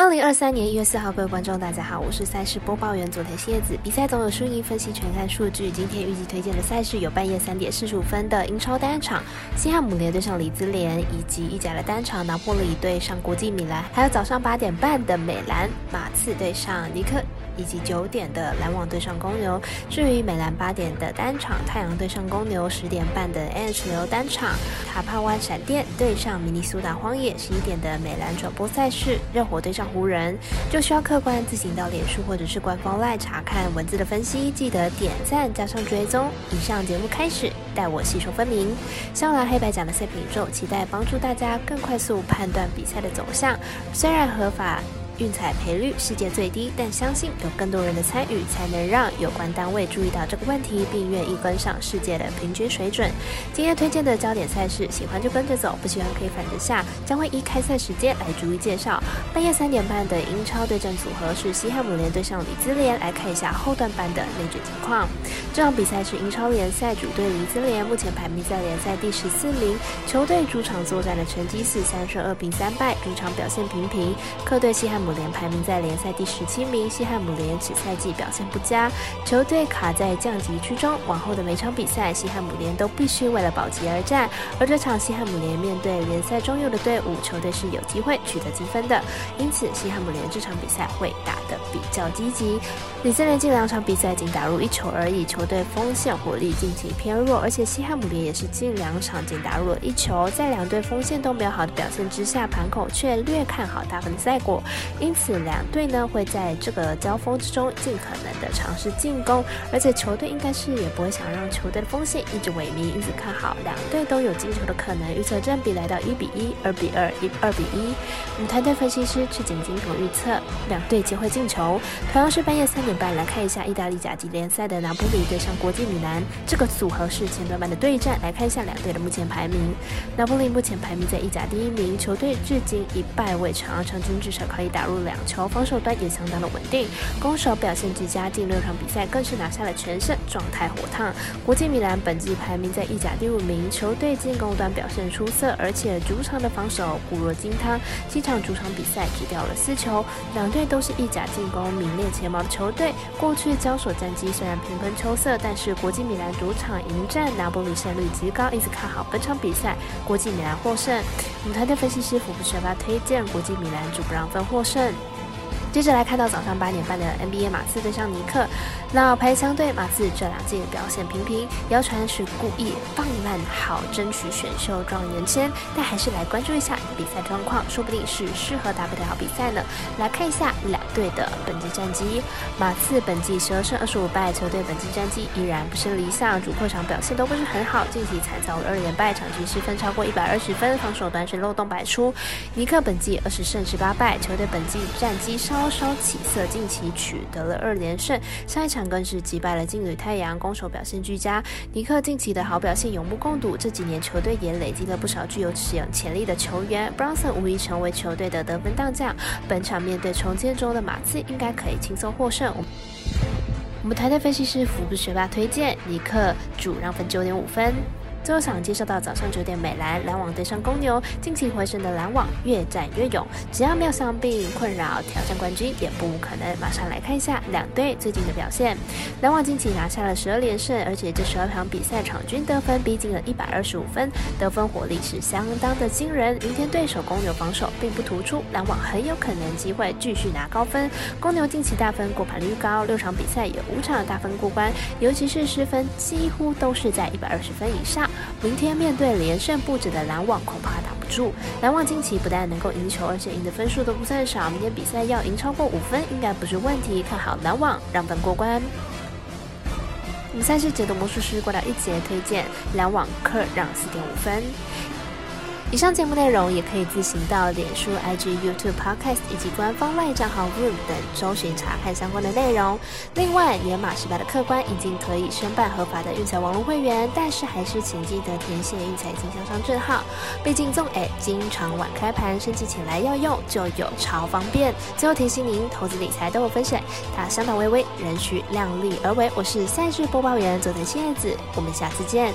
二零二三年一月四号，各位观众，大家好，我是赛事播报员佐藤蝎子。比赛总有输赢，分析全看数据。今天预计推荐的赛事有半夜三点四十五分的英超单场，西汉姆联对上里兹联，以及意甲的单场拿破里对上国际米兰，还有早上八点半的美兰马刺对上尼克。以及九点的篮网对上公牛。至于美兰八点的单场，太阳对上公牛；十点半的 N.H. 流单场，塔帕湾闪电对上明尼苏达荒野；十一点的美兰转播赛事，热火对上湖人，就需要客观自行到脸书或者是官方来查看文字的分析。记得点赞加上追踪。以上节目开始，带我细说分明。香兰黑白奖的赛品宇宙，期待帮助大家更快速判断比赛的走向。虽然合法。运彩赔率世界最低，但相信有更多人的参与，才能让有关单位注意到这个问题，并愿意跟上世界的平均水准。今天推荐的焦点赛事，喜欢就跟着走，不喜欢可以反着下。将会依开赛时间来逐一介绍。半夜三点半的英超对阵组合是西汉姆联对上里兹联，来看一下后段班的内卷情况。这场比赛是英超联赛主队里兹联，目前排名在联赛第十四名。球队主场作战的成绩是三胜二平三败，主场表现平平。客队西汉姆。姆联排名在联赛第十七名，西汉姆联此赛季表现不佳，球队卡在降级区中。往后的每场比赛，西汉姆联都必须为了保级而战。而这场西汉姆联面对联赛中游的队伍，球队是有机会取得积分的。因此，西汉姆联这场比赛会打得比较积极。李森联近两场比赛仅打入一球而已，球队锋线火力近期偏弱，而且西汉姆联也是近两场仅打入了一球。在两队锋线都没有好的表现之下，盘口却略看好大分赛果。因此，两队呢会在这个交锋之中尽可能的尝试进攻，而且球队应该是也不会想让球队的锋线一直萎靡，因此看好两队都有进球的可能。预测占比来到一比一、二比二、一二比一。我们团队分析师赤井金童预测两队皆会进球。同样是半夜三点半，来看一下意大利甲级联赛的拿波里对上国际米兰这个组合是前段班的对战，来看一下两队的目前排名。拿波里目前排名在意甲第一名，球队至今一败未尝，而场均至少可以打。入两球，防守端也相当的稳定，攻守表现俱佳，近六场比赛更是拿下了全胜，状态火烫。国际米兰本季排名在意甲第五名，球队进攻端表现出色，而且主场的防守固若金汤，七场主场比赛只掉了四球。两队都是意甲进攻名列前茅的球队，过去交手战绩虽然平分秋色，但是国际米兰主场迎战拿波里胜率极高，因此看好本场比赛国际米兰获胜。我们团队分析师福布学霸推荐国际米兰主不让分获胜。接着来看到早上八点半的 NBA 马刺对上尼克，老牌相对马刺这两季表现平平，谣传是故意放烂好争取选秀状元签，但还是来关注一下比赛状况，说不定是适合打不了比赛呢。来看一下两队的本季战绩，马刺本季十二胜二十五败，球队本季战绩依然不是理想，主客场表现都不是很好，近期惨遭二连败，场均失分超过一百二十分，防守端是漏洞百出。尼克本季二十胜十八败，球队本季战绩稍。稍稍起色，近期取得了二连胜，上一场更是击败了劲旅太阳，攻守表现俱佳。尼克近期的好表现有目共睹，这几年球队也累积了不少具有使用潜力的球员，Bronson 无疑成为球队的得分当将。本场面对重建中的马刺，应该可以轻松获胜。我们团队分析师福布学霸推荐尼克主让分九点五分。最后想介绍到早上九点，美兰篮网对上公牛，近期回升的篮网越战越勇，只要没有伤病困扰，挑战冠军也不可能。马上来看一下两队最近的表现。篮网近期拿下了十二连胜，而且这十二场比赛场均得分逼近了一百二十五分，得分火力是相当的惊人。明天对手公牛防守并不突出，篮网很有可能机会继续拿高分。公牛近期大分过盘率高，六场比赛有五场大分过关，尤其是失分几乎都是在一百二十分以上。明天面对连胜不止的篮网，恐怕挡不住。篮网近期不但能够赢球，而且赢的分数都不算少。明天比赛要赢超过五分，应该不是问题。看好篮网让分过关。我们赛事解读魔术师过来一节，推荐篮网客让四点五分。以上节目内容也可以自行到脸书、IG、YouTube、Podcast 以及官方外账号 Room 等搜寻查看相关的内容。另外，年满十八的客官已经可以申办合法的运彩网络会员，但是还是请记得填写运彩经销商证号。毕竟纵 A 经常晚开盘，升级起来要用就有超方便。最后提醒您，投资理财都有风险，它相当微微，仍需量力而为。我是赛事播报员佐藤新叶子，我们下次见。